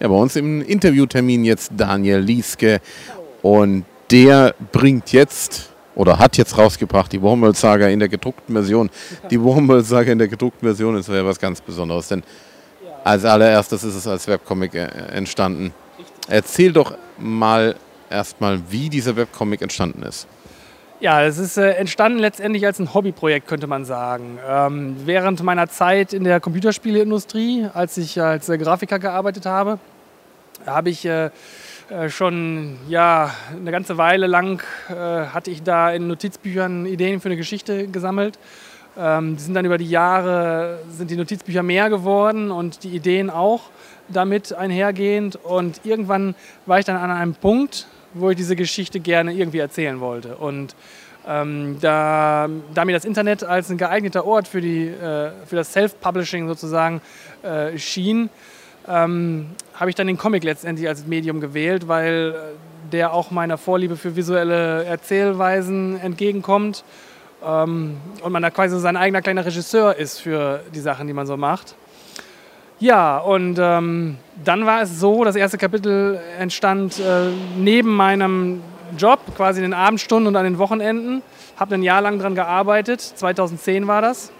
Ja, bei uns im Interviewtermin jetzt Daniel Lieske und der bringt jetzt oder hat jetzt rausgebracht die Wormwold-Saga in der gedruckten Version. Die Wormwold-Saga in der gedruckten Version ist ja was ganz Besonderes, denn als allererstes ist es als Webcomic äh, entstanden. Erzähl doch mal erstmal, wie dieser Webcomic entstanden ist. Ja, es ist äh, entstanden letztendlich als ein Hobbyprojekt, könnte man sagen. Ähm, während meiner Zeit in der Computerspieleindustrie, als ich als äh, Grafiker gearbeitet habe, habe ich äh, äh, schon ja, eine ganze Weile lang äh, hatte ich da in Notizbüchern Ideen für eine Geschichte gesammelt. Ähm, die sind dann über die Jahre sind die Notizbücher mehr geworden und die Ideen auch damit einhergehend. Und irgendwann war ich dann an einem Punkt, wo ich diese Geschichte gerne irgendwie erzählen wollte. Und ähm, da, da, mir das Internet als ein geeigneter Ort für, die, äh, für das Self-Publishing sozusagen äh, schien, ähm, habe ich dann den Comic letztendlich als Medium gewählt, weil äh, der auch meiner Vorliebe für visuelle Erzählweisen entgegenkommt ähm, und man da quasi sein eigener kleiner Regisseur ist für die Sachen, die man so macht. Ja, und ähm, dann war es so, das erste Kapitel entstand äh, neben meinem Job, quasi in den Abendstunden und an den Wochenenden. Habe ein Jahr lang daran gearbeitet, 2010 war das.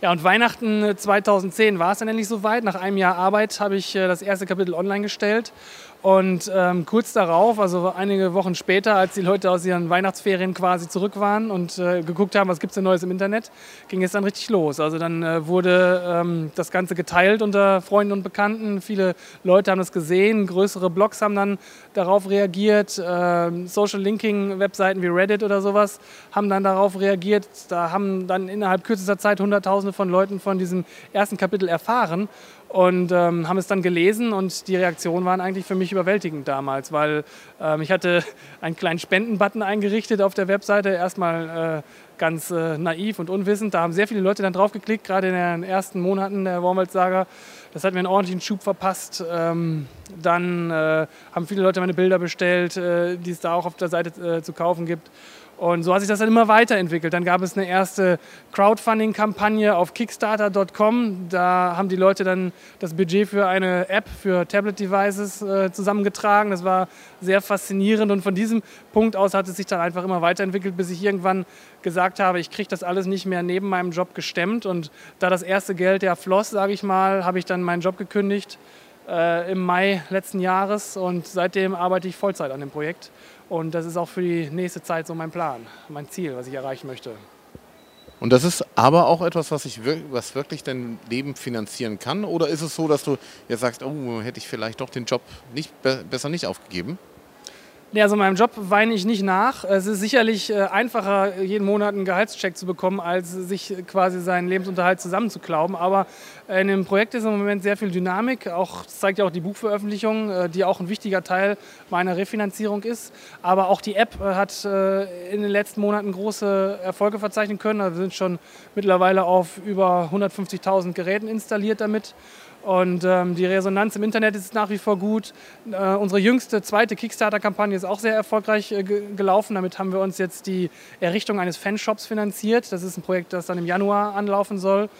Ja, und Weihnachten 2010 war es dann endlich soweit. Nach einem Jahr Arbeit habe ich äh, das erste Kapitel online gestellt und ähm, kurz darauf, also einige Wochen später, als die Leute aus ihren Weihnachtsferien quasi zurück waren und äh, geguckt haben, was gibt es denn Neues im Internet, ging es dann richtig los. Also dann äh, wurde ähm, das Ganze geteilt unter Freunden und Bekannten. Viele Leute haben es gesehen, größere Blogs haben dann darauf reagiert. Äh, Social Linking-Webseiten wie Reddit oder sowas haben dann darauf reagiert. Da haben dann innerhalb kürzester Zeit Hunderttausende von Leuten von diesem ersten Kapitel erfahren und ähm, haben es dann gelesen und die Reaktionen waren eigentlich für mich überwältigend damals, weil ähm, ich hatte einen kleinen Spendenbutton eingerichtet auf der Webseite, erstmal äh, ganz äh, naiv und unwissend. Da haben sehr viele Leute dann drauf geklickt, gerade in den ersten Monaten der Wormwald-Saga. Das hat mir einen ordentlichen Schub verpasst. Ähm, dann äh, haben viele Leute meine Bilder bestellt, äh, die es da auch auf der Seite äh, zu kaufen gibt. Und so hat sich das dann immer weiterentwickelt. Dann gab es eine erste Crowdfunding-Kampagne auf Kickstarter.com. Da haben die Leute dann das Budget für eine App für Tablet-Devices äh, zusammengetragen. Das war sehr faszinierend. Und von diesem Punkt aus hat es sich dann einfach immer weiterentwickelt, bis ich irgendwann gesagt habe, ich kriege das alles nicht mehr neben meinem Job gestemmt. Und da das erste Geld ja floss, sage ich mal, habe ich dann meinen Job gekündigt äh, im Mai letzten Jahres. Und seitdem arbeite ich Vollzeit an dem Projekt. Und das ist auch für die nächste Zeit so mein Plan, mein Ziel, was ich erreichen möchte. Und das ist aber auch etwas, was, ich, was wirklich dein Leben finanzieren kann? Oder ist es so, dass du jetzt sagst, oh, hätte ich vielleicht doch den Job nicht, besser nicht aufgegeben? Nee, also meinem Job weine ich nicht nach. Es ist sicherlich äh, einfacher, jeden Monat einen Gehaltscheck zu bekommen, als sich quasi seinen Lebensunterhalt zusammenzuklauben. Aber in dem Projekt ist im Moment sehr viel Dynamik. Auch, das zeigt ja auch die Buchveröffentlichung, äh, die auch ein wichtiger Teil meiner Refinanzierung ist. Aber auch die App äh, hat in den letzten Monaten große Erfolge verzeichnen können. Also wir sind schon mittlerweile auf über 150.000 Geräten installiert damit. Und ähm, die Resonanz im Internet ist nach wie vor gut. Äh, unsere jüngste zweite Kickstarter-Kampagne ist auch sehr erfolgreich äh, gelaufen. Damit haben wir uns jetzt die Errichtung eines Fanshops finanziert. Das ist ein Projekt, das dann im Januar anlaufen soll.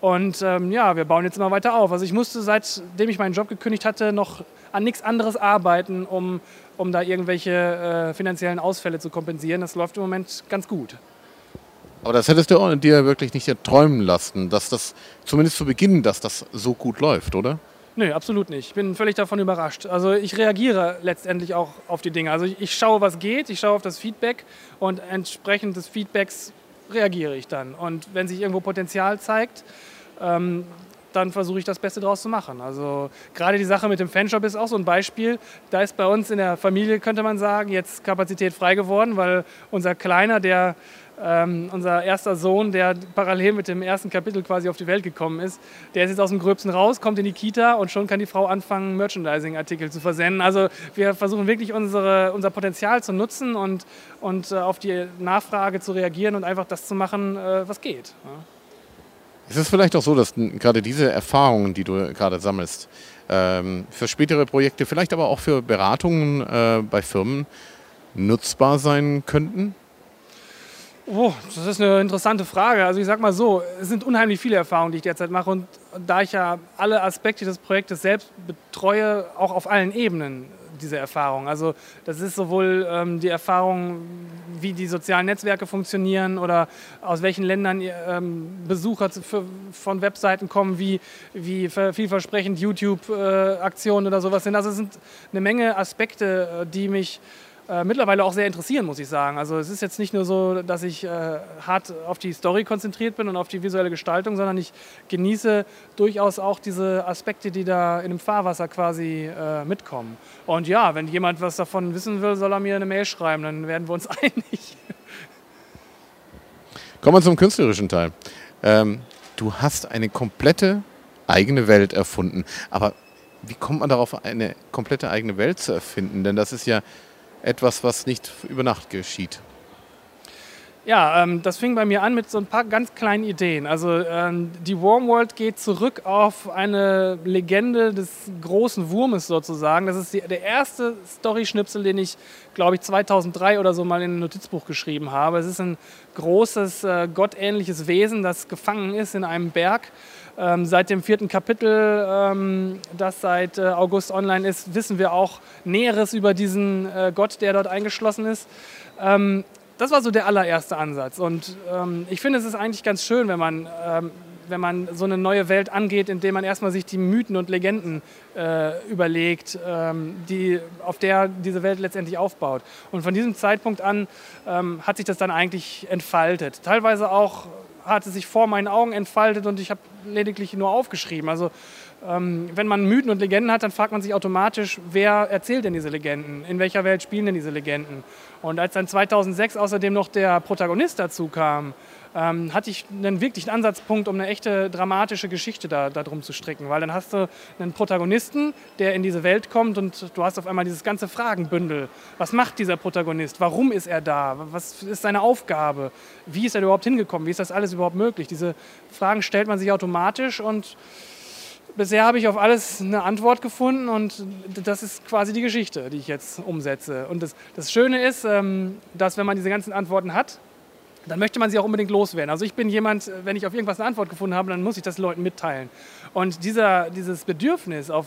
Und ähm, ja, wir bauen jetzt immer weiter auf. Also ich musste, seitdem ich meinen Job gekündigt hatte, noch an nichts anderes arbeiten, um, um da irgendwelche äh, finanziellen Ausfälle zu kompensieren. Das läuft im Moment ganz gut. Aber das hättest du dir wirklich nicht träumen lassen, dass das zumindest zu Beginn, dass das so gut läuft, oder? Nö, absolut nicht. Ich bin völlig davon überrascht. Also ich reagiere letztendlich auch auf die Dinge. Also ich schaue, was geht, ich schaue auf das Feedback und entsprechend des Feedbacks reagiere ich dann. Und wenn sich irgendwo Potenzial zeigt, ähm, dann versuche ich das Beste daraus zu machen. Also gerade die Sache mit dem Fanshop ist auch so ein Beispiel. Da ist bei uns in der Familie, könnte man sagen, jetzt Kapazität frei geworden, weil unser Kleiner, der ähm, unser erster Sohn, der parallel mit dem ersten Kapitel quasi auf die Welt gekommen ist, der ist jetzt aus dem Gröbsten raus, kommt in die Kita und schon kann die Frau anfangen, Merchandising-Artikel zu versenden. Also wir versuchen wirklich unsere, unser Potenzial zu nutzen und, und äh, auf die Nachfrage zu reagieren und einfach das zu machen, äh, was geht. Ja. Es ist vielleicht auch so, dass gerade diese Erfahrungen, die du gerade sammelst, ähm, für spätere Projekte, vielleicht aber auch für Beratungen äh, bei Firmen nutzbar sein könnten? Oh, das ist eine interessante Frage. Also ich sag mal so, es sind unheimlich viele Erfahrungen, die ich derzeit mache und da ich ja alle Aspekte des Projektes selbst betreue, auch auf allen Ebenen diese Erfahrung. Also das ist sowohl ähm, die Erfahrung, wie die sozialen Netzwerke funktionieren oder aus welchen Ländern ähm, Besucher für, von Webseiten kommen, wie, wie vielversprechend YouTube-Aktionen äh, oder sowas sind. Also es sind eine Menge Aspekte, äh, die mich äh, mittlerweile auch sehr interessieren, muss ich sagen. Also es ist jetzt nicht nur so, dass ich äh, hart auf die Story konzentriert bin und auf die visuelle Gestaltung, sondern ich genieße durchaus auch diese Aspekte, die da in dem Fahrwasser quasi äh, mitkommen. Und ja, wenn jemand was davon wissen will, soll er mir eine Mail schreiben, dann werden wir uns einig. Kommen wir zum künstlerischen Teil. Ähm, du hast eine komplette eigene Welt erfunden. Aber wie kommt man darauf, eine komplette eigene Welt zu erfinden? Denn das ist ja etwas, was nicht über Nacht geschieht. Ja, ähm, das fing bei mir an mit so ein paar ganz kleinen Ideen. Also ähm, die Wormworld geht zurück auf eine Legende des großen Wurmes sozusagen. Das ist die, der erste Story-Schnipsel, den ich, glaube ich, 2003 oder so mal in ein Notizbuch geschrieben habe. Es ist ein großes, äh, gottähnliches Wesen, das gefangen ist in einem Berg. Ähm, seit dem vierten Kapitel, ähm, das seit äh, August online ist, wissen wir auch Näheres über diesen äh, Gott, der dort eingeschlossen ist. Ähm, das war so der allererste Ansatz. Und ich finde, es ist eigentlich ganz schön, wenn man, wenn man so eine neue Welt angeht, indem man erstmal sich die Mythen und Legenden äh, überlegt, die, auf der diese Welt letztendlich aufbaut. Und von diesem Zeitpunkt an hat sich das dann eigentlich entfaltet. Teilweise auch hat es sich vor meinen Augen entfaltet und ich habe lediglich nur aufgeschrieben. Also ähm, wenn man Mythen und Legenden hat, dann fragt man sich automatisch, wer erzählt denn diese Legenden? In welcher Welt spielen denn diese Legenden? Und als dann 2006 außerdem noch der Protagonist dazu kam, ähm, hatte ich einen wirklichen Ansatzpunkt, um eine echte dramatische Geschichte da, da drum zu stricken. Weil dann hast du einen Protagonisten, der in diese Welt kommt und du hast auf einmal dieses ganze Fragenbündel. Was macht dieser Protagonist? Warum ist er da? Was ist seine Aufgabe? Wie ist er überhaupt hingekommen? Wie ist das alles überhaupt möglich? Diese Fragen stellt man sich automatisch und bisher habe ich auf alles eine Antwort gefunden und das ist quasi die Geschichte, die ich jetzt umsetze. Und das, das Schöne ist, ähm, dass wenn man diese ganzen Antworten hat, dann möchte man sie auch unbedingt loswerden. Also ich bin jemand, wenn ich auf irgendwas eine Antwort gefunden habe, dann muss ich das Leuten mitteilen. Und dieser, dieses Bedürfnis auf,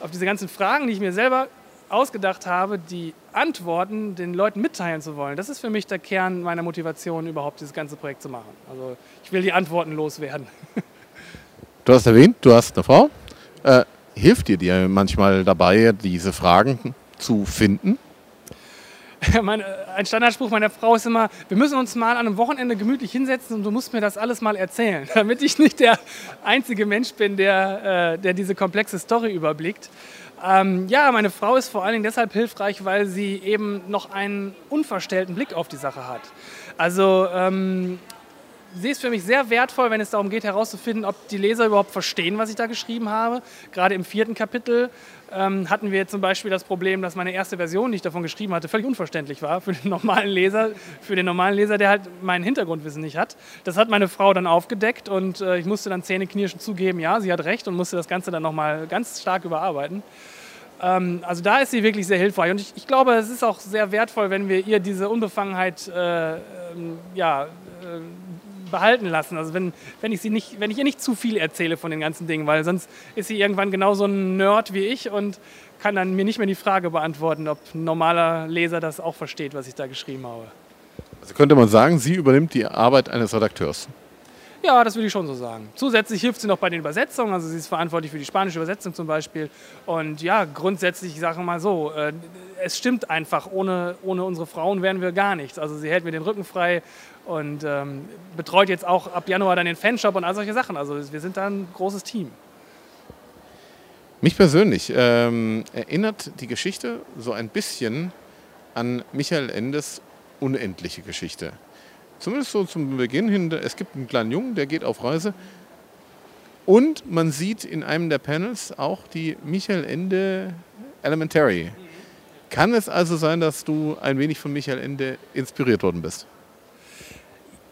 auf diese ganzen Fragen, die ich mir selber ausgedacht habe, die Antworten den Leuten mitteilen zu wollen, das ist für mich der Kern meiner Motivation, überhaupt dieses ganze Projekt zu machen. Also ich will die Antworten loswerden. Du hast erwähnt, du hast eine Frau. Äh, hilft dir dir manchmal dabei, diese Fragen zu finden? Meine, ein Standardspruch meiner Frau ist immer, wir müssen uns mal an einem Wochenende gemütlich hinsetzen und du musst mir das alles mal erzählen, damit ich nicht der einzige Mensch bin, der, äh, der diese komplexe Story überblickt. Ähm, ja, meine Frau ist vor allen Dingen deshalb hilfreich, weil sie eben noch einen unverstellten Blick auf die Sache hat. Also ähm, sie ist für mich sehr wertvoll, wenn es darum geht, herauszufinden, ob die Leser überhaupt verstehen, was ich da geschrieben habe. Gerade im vierten Kapitel ähm, hatten wir zum Beispiel das Problem, dass meine erste Version, die ich davon geschrieben hatte, völlig unverständlich war für den normalen Leser, für den normalen Leser, der halt mein Hintergrundwissen nicht hat. Das hat meine Frau dann aufgedeckt und äh, ich musste dann zähneknirschend zugeben, ja, sie hat recht und musste das Ganze dann nochmal ganz stark überarbeiten ähm, also da ist sie wirklich sehr hilfreich. Und ich, ich, glaube, es ist auch sehr wertvoll, wenn wir ihr diese Unbefangenheit äh, ähm, ja, äh, behalten lassen. Also wenn, wenn, ich sie nicht, wenn ich ihr nicht zu viel erzähle von den ganzen Dingen, weil sonst ist sie irgendwann genauso ein Nerd wie ich und kann dann mir nicht mehr die Frage beantworten, ob ein normaler Leser das auch versteht, was ich da geschrieben habe. Also könnte man sagen, sie übernimmt die Arbeit eines Redakteurs. Ja, das würde ich schon so sagen. Zusätzlich hilft sie noch bei den Übersetzungen, also sie ist verantwortlich für die spanische Übersetzung zum Beispiel. Und ja, grundsätzlich, ich sage mal so, äh, es stimmt einfach, ohne, ohne unsere Frauen wären wir gar nichts. Also sie hält mir den Rücken frei und ähm, betreut jetzt auch ab Januar dann den Fanshop und all solche Sachen. Also wir sind da ein großes Team. Mich persönlich ähm, erinnert die Geschichte so ein bisschen an Michael Endes unendliche Geschichte. Zumindest so zum Beginn hin, es gibt einen kleinen Jungen, der geht auf Reise. Und man sieht in einem der Panels auch die Michael Ende Elementary. Kann es also sein, dass du ein wenig von Michael Ende inspiriert worden bist?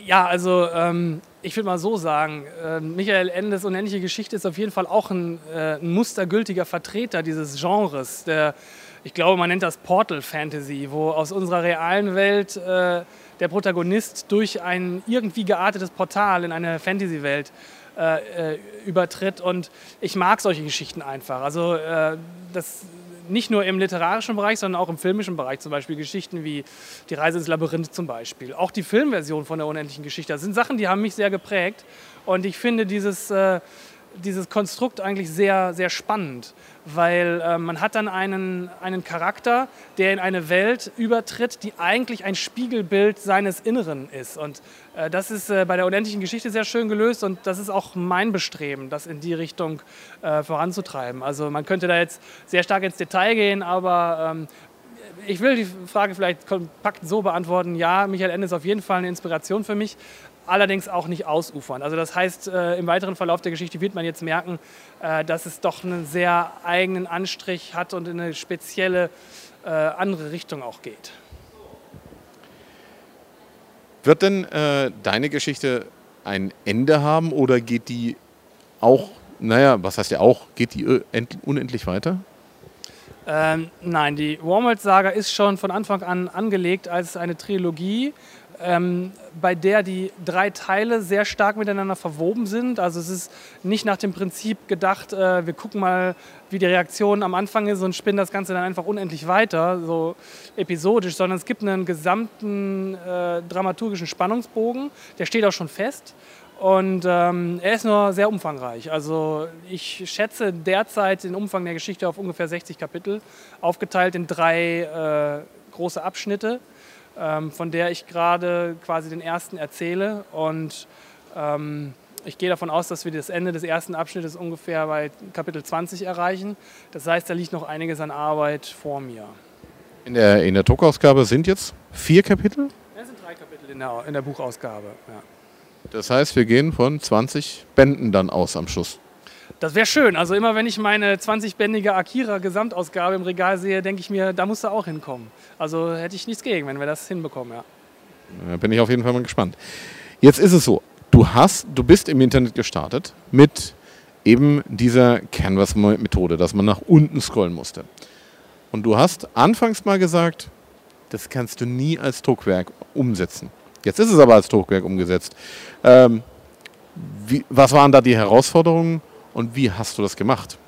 Ja, also ähm, ich würde mal so sagen, äh, Michael Endes unendliche Geschichte ist auf jeden Fall auch ein, äh, ein mustergültiger Vertreter dieses Genres. Der, ich glaube, man nennt das Portal Fantasy, wo aus unserer realen Welt äh, der Protagonist durch ein irgendwie geartetes Portal in eine Fantasy-Welt äh, äh übertritt. Und ich mag solche Geschichten einfach. Also äh, das nicht nur im literarischen Bereich, sondern auch im filmischen Bereich. Zum Beispiel Geschichten wie Die Reise ins Labyrinth zum Beispiel. Auch die Filmversion von der unendlichen Geschichte. Das sind Sachen, die haben mich sehr geprägt. Und ich finde dieses, äh, dieses Konstrukt eigentlich sehr, sehr spannend, weil äh, man hat dann einen, einen Charakter, der in eine Welt übertritt, die eigentlich ein Spiegelbild seines Inneren ist. Und äh, das ist äh, bei der unendlichen Geschichte sehr schön gelöst und das ist auch mein Bestreben, das in die Richtung äh, voranzutreiben. Also man könnte da jetzt sehr stark ins Detail gehen, aber ähm, ich will die Frage vielleicht kompakt so beantworten. Ja, Michael Ende ist auf jeden Fall eine Inspiration für mich, allerdings auch nicht ausufern. Also das heißt, äh, im weiteren Verlauf der Geschichte wird man jetzt merken, äh, dass es doch einen sehr eigenen Anstrich hat und in eine spezielle äh, andere Richtung auch geht. Wird denn äh, deine Geschichte ein Ende haben oder geht die auch, naja, was heißt ja auch, geht die unendlich weiter? Ähm, nein, die Wormwood-Saga ist schon von Anfang an angelegt als eine Trilogie ähm, bei der die drei Teile sehr stark miteinander verwoben sind. Also es ist nicht nach dem Prinzip gedacht, äh, wir gucken mal, wie die Reaktion am Anfang ist und spinnen das Ganze dann einfach unendlich weiter, so episodisch, sondern es gibt einen gesamten äh, dramaturgischen Spannungsbogen, der steht auch schon fest. Und ähm, er ist nur sehr umfangreich. Also ich schätze derzeit den Umfang der Geschichte auf ungefähr 60 Kapitel, aufgeteilt in drei äh, große Abschnitte von der ich gerade quasi den ersten erzähle. Und ähm, ich gehe davon aus, dass wir das Ende des ersten Abschnittes ungefähr bei Kapitel 20 erreichen. Das heißt, da liegt noch einiges an Arbeit vor mir. In der, in der Druckausgabe sind jetzt vier Kapitel? Es sind drei Kapitel in der, in der Buchausgabe. Ja. Das heißt, wir gehen von 20 Bänden dann aus am Schluss. Das wäre schön. Also immer wenn ich meine 20-bändige Akira Gesamtausgabe im Regal sehe, denke ich mir, da muss er auch hinkommen. Also hätte ich nichts gegen, wenn wir das hinbekommen, ja. Da bin ich auf jeden Fall mal gespannt. Jetzt ist es so, du hast, du bist im Internet gestartet mit eben dieser Canvas-Methode, dass man nach unten scrollen musste. Und du hast anfangs mal gesagt, das kannst du nie als Druckwerk umsetzen. Jetzt ist es aber als Druckwerk umgesetzt. Ähm, wie, was waren da die Herausforderungen? Und wie hast du das gemacht?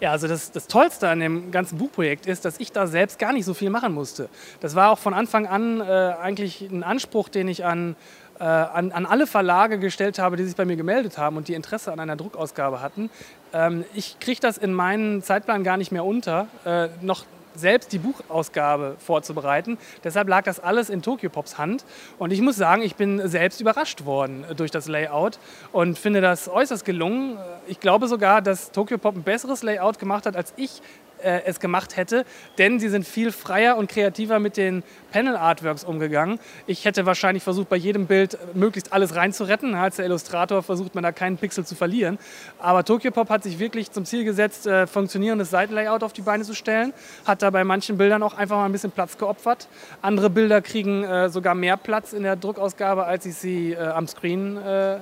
Ja, also das, das Tollste an dem ganzen Buchprojekt ist, dass ich da selbst gar nicht so viel machen musste. Das war auch von Anfang an äh, eigentlich ein Anspruch, den ich an, äh, an, an, alle Verlage gestellt habe, die sich bei mir gemeldet haben und die Interesse an einer Druckausgabe hatten. Ähm, ich kriege das in meinen Zeitplan gar nicht mehr unter, äh, noch selbst die Buchausgabe vorzubereiten. Deshalb lag das alles in Tokyo Pops Hand. Und ich muss sagen, ich bin selbst überrascht worden durch das Layout und finde das äußerst gelungen. Ich glaube sogar, dass Tokyo Pop ein besseres Layout gemacht hat, als ich äh, es gemacht hätte, denn sie sind viel freier und kreativer mit den Panel-Artworks umgegangen. Ich hätte wahrscheinlich versucht, bei jedem Bild möglichst alles reinzuretten. Als der Illustrator versucht man da keinen Pixel zu verlieren. Aber Tokyopop hat sich wirklich zum Ziel gesetzt, äh, funktionierendes Seitenlayout auf die Beine zu stellen, hat da bei manchen Bildern auch einfach mal ein bisschen Platz geopfert. Andere Bilder kriegen äh, sogar mehr Platz in der Druckausgabe, als ich sie äh, am Screen, äh,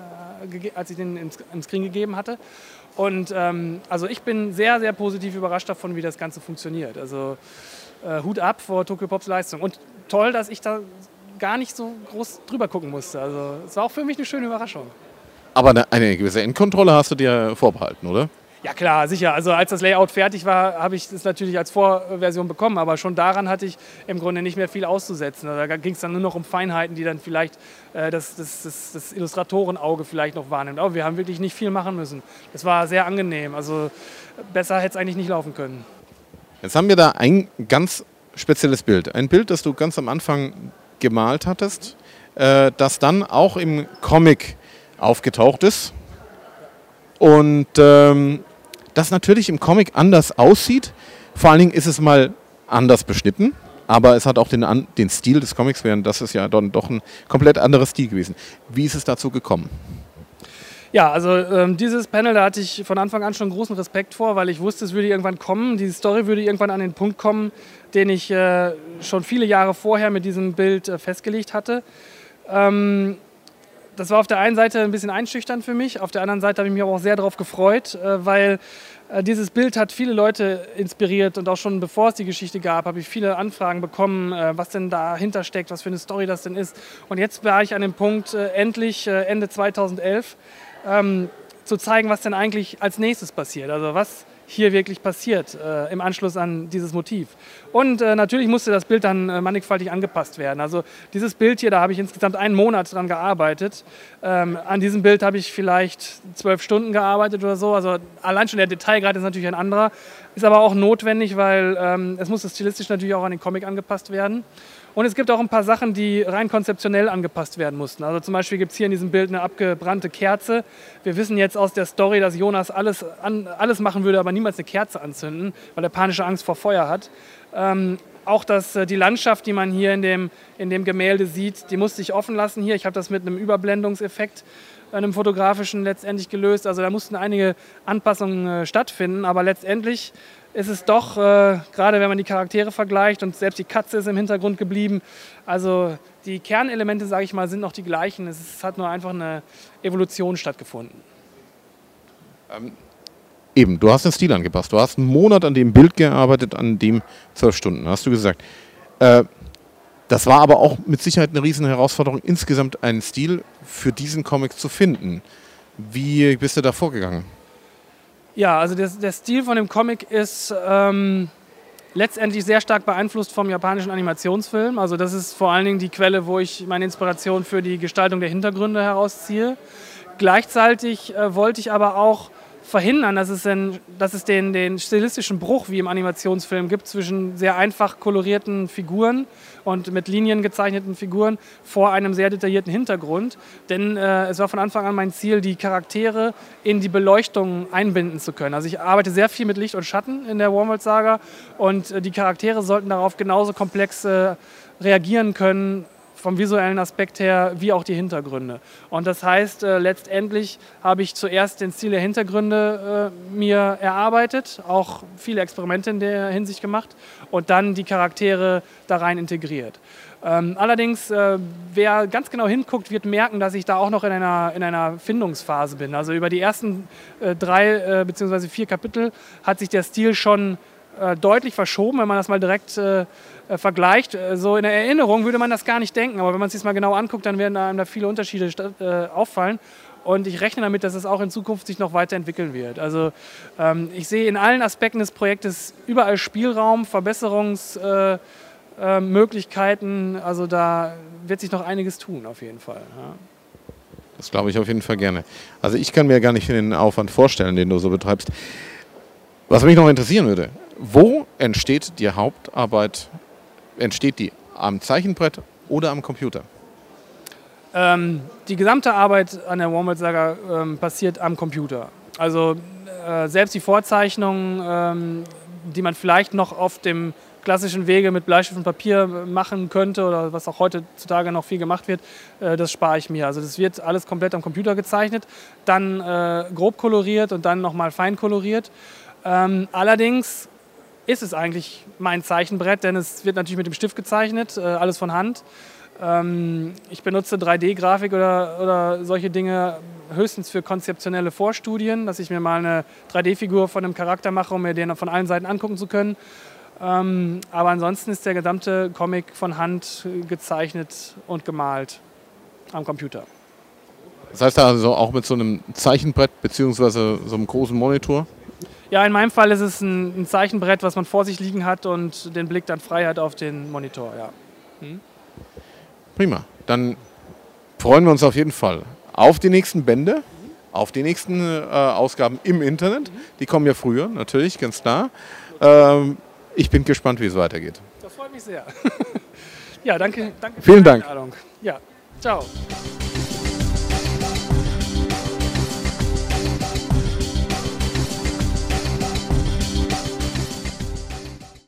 als ich den im, im Screen gegeben hatte. Und ähm, also ich bin sehr, sehr positiv überrascht davon, wie das Ganze funktioniert. Also äh, Hut ab vor Tokyo Pops Leistung. Und toll, dass ich da gar nicht so groß drüber gucken musste. Also es war auch für mich eine schöne Überraschung. Aber eine, eine gewisse Endkontrolle hast du dir vorbehalten, oder? Ja klar, sicher. Also als das Layout fertig war, habe ich das natürlich als Vorversion bekommen, aber schon daran hatte ich im Grunde nicht mehr viel auszusetzen. Also da ging es dann nur noch um Feinheiten, die dann vielleicht äh, das, das, das, das, Illustratorenauge vielleicht noch wahrnimmt. Aber wir haben wirklich nicht viel machen müssen. Das war sehr angenehm. Also besser hätte es eigentlich nicht laufen können. Jetzt haben wir da ein ganz spezielles Bild. Ein Bild, das du ganz am Anfang gemalt hattest, äh, das dann auch im Comic aufgetaucht ist. Und ähm, das natürlich im Comic anders aussieht. Vor allen Dingen ist es mal anders beschnitten, aber es hat auch den, den Stil des Comics, während das ist ja dann doch ein komplett anderer Stil gewesen. Wie ist es dazu gekommen? Ja, also ähm, dieses Panel, da hatte ich von Anfang an schon großen Respekt vor, weil ich wusste, es würde irgendwann kommen. Die Story würde irgendwann an den Punkt kommen, den ich äh, schon viele Jahre vorher mit diesem Bild äh, festgelegt hatte. Ähm, das war auf der einen Seite ein bisschen einschüchternd für mich, auf der anderen Seite habe ich mich aber auch sehr darauf gefreut, äh, weil äh, dieses Bild hat viele Leute inspiriert und auch schon bevor es die Geschichte gab, habe ich viele Anfragen bekommen, äh, was denn dahinter steckt, was für eine Story das denn ist. Und jetzt war ich an dem Punkt, endlich Ende 2011, ähm, zu zeigen, was denn eigentlich als nächstes passiert. Also was hier wirklich passiert äh, im Anschluss an dieses Motiv. Und äh, natürlich musste das Bild dann äh, mannigfaltig angepasst werden. Also dieses Bild hier, da habe ich insgesamt einen Monat dran gearbeitet. Ähm, an diesem Bild habe ich vielleicht zwölf Stunden gearbeitet oder so. Also allein schon der Detailgrad ist natürlich ein anderer. Ist aber auch notwendig, weil ähm, es musste stilistisch natürlich auch an den Comic angepasst werden. Und es gibt auch ein paar Sachen, die rein konzeptionell angepasst werden mussten. Also zum Beispiel gibt es hier in diesem Bild eine abgebrannte Kerze. Wir wissen jetzt aus der Story, dass Jonas alles, an, alles machen würde, aber niemals eine Kerze anzünden, weil er panische Angst vor Feuer hat. Ähm, auch das, äh, die Landschaft, die man hier in dem, in dem Gemälde sieht, die musste ich offen lassen hier. Ich habe das mit einem Überblendungseffekt einem fotografischen letztendlich gelöst. Also da mussten einige Anpassungen äh, stattfinden, aber letztendlich ist es doch, äh, gerade wenn man die Charaktere vergleicht und selbst die Katze ist im Hintergrund geblieben. Also die Kernelemente, sage ich mal, sind noch die gleichen. Es, ist, hat nur einfach eine Evolution stattgefunden. Ähm, eben, du hast den Stil angepasst. Du hast einen Monat an dem Bild gearbeitet, an dem zwölf Stunden, hast du gesagt. Äh, das war aber auch mit Sicherheit eine riesen Herausforderung, insgesamt einen Stil für diesen Comic zu finden. Wie bist du da vorgegangen? Ja, also der, der Stil von dem Comic ist ähm, letztendlich sehr stark beeinflusst vom japanischen Animationsfilm. Also das ist vor allen Dingen die Quelle, wo ich meine Inspiration für die Gestaltung der Hintergründe herausziehe. Gleichzeitig äh, wollte ich aber auch verhindern, dass es, den, dass es den, den stilistischen Bruch wie im Animationsfilm gibt zwischen sehr einfach kolorierten Figuren und mit Linien gezeichneten Figuren vor einem sehr detaillierten Hintergrund. Denn äh, es war von Anfang an mein Ziel, die Charaktere in die Beleuchtung einbinden zu können. Also ich arbeite sehr viel mit Licht und Schatten in der Warmworld-Saga und äh, die Charaktere sollten darauf genauso komplex äh, reagieren können vom visuellen Aspekt her wie auch die Hintergründe. Und das heißt, äh, letztendlich habe ich zuerst den Stil der Hintergründe äh, mir erarbeitet, auch viele Experimente in der Hinsicht gemacht und dann die Charaktere da rein integriert. Ähm, allerdings, äh, wer ganz genau hinguckt, wird merken, dass ich da auch noch in einer, in einer Findungsphase bin. Also über die ersten äh, drei äh, bzw. vier Kapitel hat sich der Stil schon äh, deutlich verschoben, wenn man das mal direkt äh, äh, vergleicht. Äh, so in der Erinnerung würde man das gar nicht denken, aber wenn man es sich mal genau anguckt, dann werden einem da viele Unterschiede äh, auffallen. Und ich rechne damit, dass es auch in Zukunft sich noch weiterentwickeln wird. Also ähm, ich sehe in allen Aspekten des Projektes überall Spielraum, Verbesserungsmöglichkeiten. Äh, also da wird sich noch einiges tun, auf jeden Fall. Ja. Das glaube ich auf jeden Fall gerne. Also ich kann mir gar nicht den Aufwand vorstellen, den du so betreibst. Was mich noch interessieren würde, wo entsteht die Hauptarbeit entsteht die am Zeichenbrett oder am Computer? Ähm, die gesamte Arbeit an der Warmworld Saga ähm, passiert am Computer. Also äh, selbst die Vorzeichnungen, ähm, die man vielleicht noch auf dem klassischen Wege mit Bleistift und Papier machen könnte oder was auch heutzutage noch viel gemacht wird, äh, das spare ich mir. Also das wird alles komplett am Computer gezeichnet, dann äh, grob koloriert und dann nochmal fein koloriert. Ähm, allerdings ist es eigentlich mein Zeichenbrett, denn es wird natürlich mit dem Stift gezeichnet, äh, alles von Hand. Ähm, ich benutze 3D-Grafik oder, oder solche Dinge höchstens für konzeptionelle Vorstudien, dass ich mir mal eine 3D-Figur von einem Charakter mache, um mir den von allen Seiten angucken zu können. Ähm, aber ansonsten ist der gesamte Comic von Hand gezeichnet und gemalt am Computer. Das heißt also auch mit so einem Zeichenbrett bzw. so einem großen Monitor? Ja, in meinem Fall ist es ein, ein, Zeichenbrett, was man vor sich liegen hat und den Blick dann frei hat auf den Monitor. Ja. Hm? Prima. Dann freuen wir uns auf jeden Fall auf die nächsten Bände, auf die nächsten äh, Ausgaben im Internet. Die kommen ja früher, natürlich, ganz klar. Ähm, ich bin gespannt, wie es weitergeht. Das freut mich sehr. ja, danke. danke Vielen Dank. Ja, ciao.